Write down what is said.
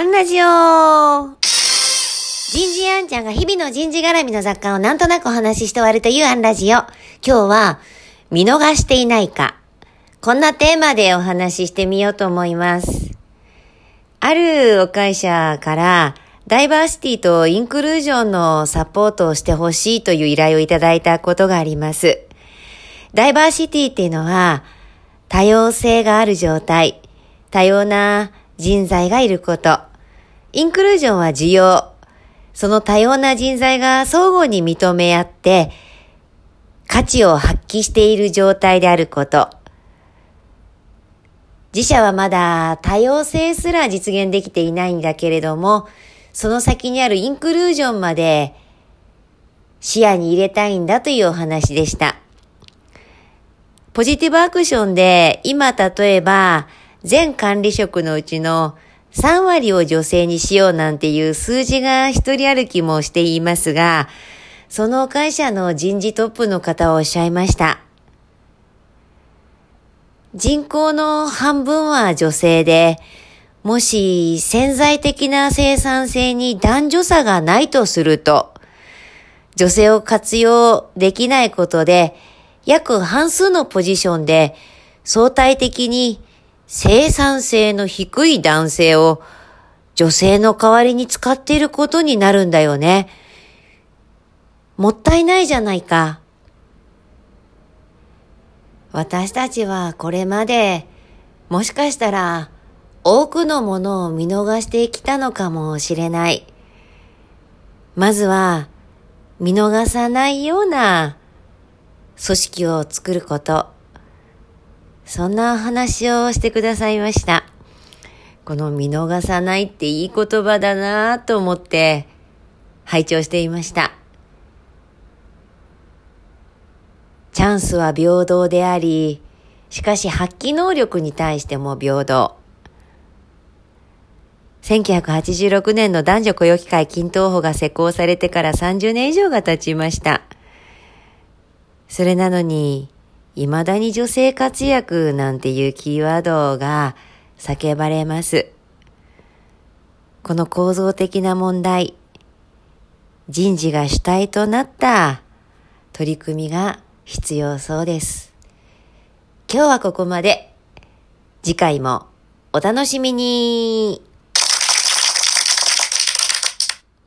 アンラジオ人事アンちゃんが日々の人事絡みの雑貨をなんとなくお話しして終わるというアンラジオ。今日は、見逃していないか。こんなテーマでお話ししてみようと思います。あるお会社から、ダイバーシティとインクルージョンのサポートをしてほしいという依頼をいただいたことがあります。ダイバーシティっていうのは、多様性がある状態、多様な人材がいること。インクルージョンは需要。その多様な人材が相互に認め合って、価値を発揮している状態であること。自社はまだ多様性すら実現できていないんだけれども、その先にあるインクルージョンまで視野に入れたいんだというお話でした。ポジティブアクションで今例えば全管理職のうちの3割を女性にしようなんていう数字が一人歩きもしていますが、その会社の人事トップの方はおっしゃいました。人口の半分は女性で、もし潜在的な生産性に男女差がないとすると、女性を活用できないことで、約半数のポジションで相対的に生産性の低い男性を女性の代わりに使っていることになるんだよね。もったいないじゃないか。私たちはこれまでもしかしたら多くのものを見逃してきたのかもしれない。まずは見逃さないような組織を作ること。そんな話をしてくださいました。この見逃さないっていい言葉だなぁと思って拝聴していました。チャンスは平等であり、しかし発揮能力に対しても平等。1986年の男女雇用機会均等法が施行されてから30年以上が経ちました。それなのに、未だに女性活躍なんていうキーワードが叫ばれます。この構造的な問題、人事が主体となった取り組みが必要そうです。今日はここまで。次回もお楽しみに